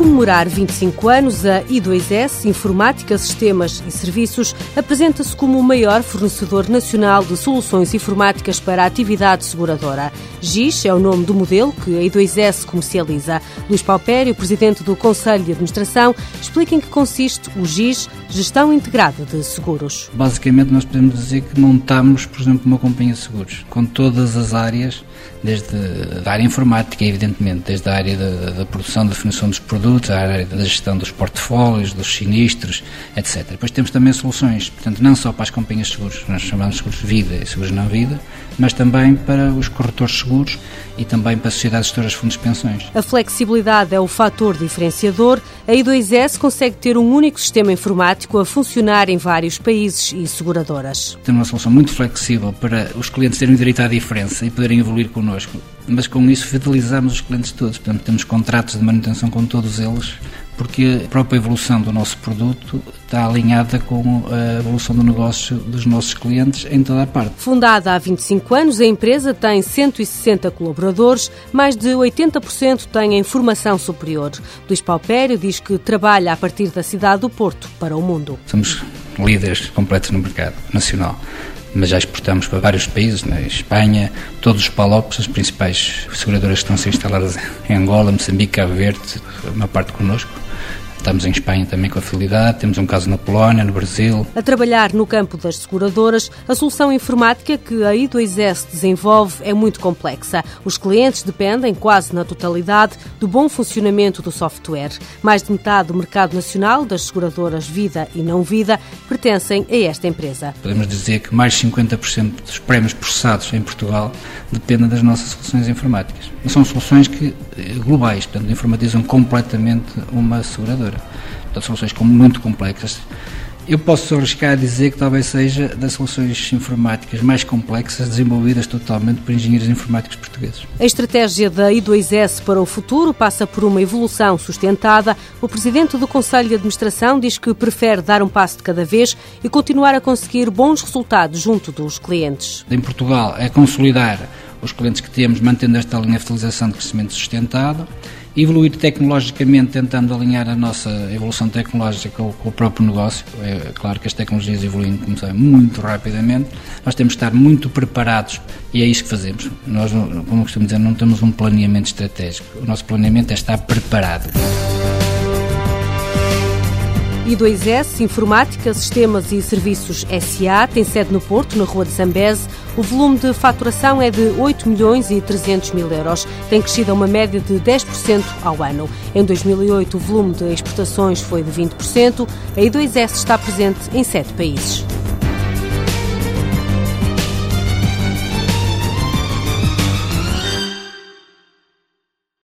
comemorar 25 anos, a I2S, Informática, Sistemas e Serviços, apresenta-se como o maior fornecedor nacional de soluções informáticas para a atividade seguradora. GIS é o nome do modelo que a I2S comercializa. Luís Paupério, presidente do Conselho de Administração, explica em que consiste o GIS, Gestão Integrada de Seguros. Basicamente, nós podemos dizer que montamos, por exemplo, uma companhia de seguros, com todas as áreas, desde a área informática, evidentemente, desde a área da, da produção, da definição dos produtos, a área da gestão dos portfólios, dos sinistros, etc. Depois temos também soluções, portanto, não só para as companhias de seguros, nós chamamos de seguros de vida e seguros não vida, mas também para os corretores seguros e também para as sociedades gestoras de fundos de pensões. A flexibilidade é o fator diferenciador. A I2S consegue ter um único sistema informático a funcionar em vários países e seguradoras. Temos uma solução muito flexível para os clientes terem direito à diferença e poderem evoluir connosco, mas com isso fidelizamos os clientes todos. Portanto, temos contratos de manutenção com todos eles porque a própria evolução do nosso produto está alinhada com a evolução do negócio dos nossos clientes em toda a parte. Fundada há 25 anos, a empresa tem 160 colaboradores, mais de 80% têm formação superior. Luís Paupério diz que trabalha a partir da cidade do Porto para o mundo. Somos líderes completos no mercado nacional mas já exportamos para vários países, na Espanha, todos os PALOPs, as principais seguradoras que estão a ser instaladas em Angola, Moçambique, Cabo Verde, uma parte connosco. Estamos em Espanha também com a fidelidade, temos um caso na Polónia, no Brasil. A trabalhar no campo das seguradoras, a solução informática que a I2S desenvolve é muito complexa. Os clientes dependem, quase na totalidade, do bom funcionamento do software. Mais de metade do mercado nacional das seguradoras vida e não vida pertencem a esta empresa. Podemos dizer que mais de 50% dos prémios processados em Portugal dependem das nossas soluções informáticas. São soluções que, eh, globais, portanto, informatizam completamente uma seguradora. Portanto, soluções muito complexas. Eu posso arriscar a dizer que talvez seja das soluções informáticas mais complexas desenvolvidas totalmente por engenheiros informáticos portugueses. A estratégia da I2S para o futuro passa por uma evolução sustentada. O presidente do Conselho de Administração diz que prefere dar um passo de cada vez e continuar a conseguir bons resultados junto dos clientes. Em Portugal, é consolidar os clientes que temos, mantendo esta linha de fidelização de crescimento sustentado evoluir tecnologicamente, tentando alinhar a nossa evolução tecnológica com, o próprio negócio. É claro que as tecnologias evoluem muito rapidamente, nós temos de estar muito preparados e é isso que fazemos. Nós, como costumo dizer, não temos um planeamento estratégico, o nosso planeamento é estar preparado. I2S, Informática, Sistemas e Serviços SA, tem sede no Porto, na Rua de Zambese. O volume de faturação é de 8 milhões e 300 mil euros. Tem crescido a uma média de 10% ao ano. Em 2008, o volume de exportações foi de 20%. A I2S está presente em sete países.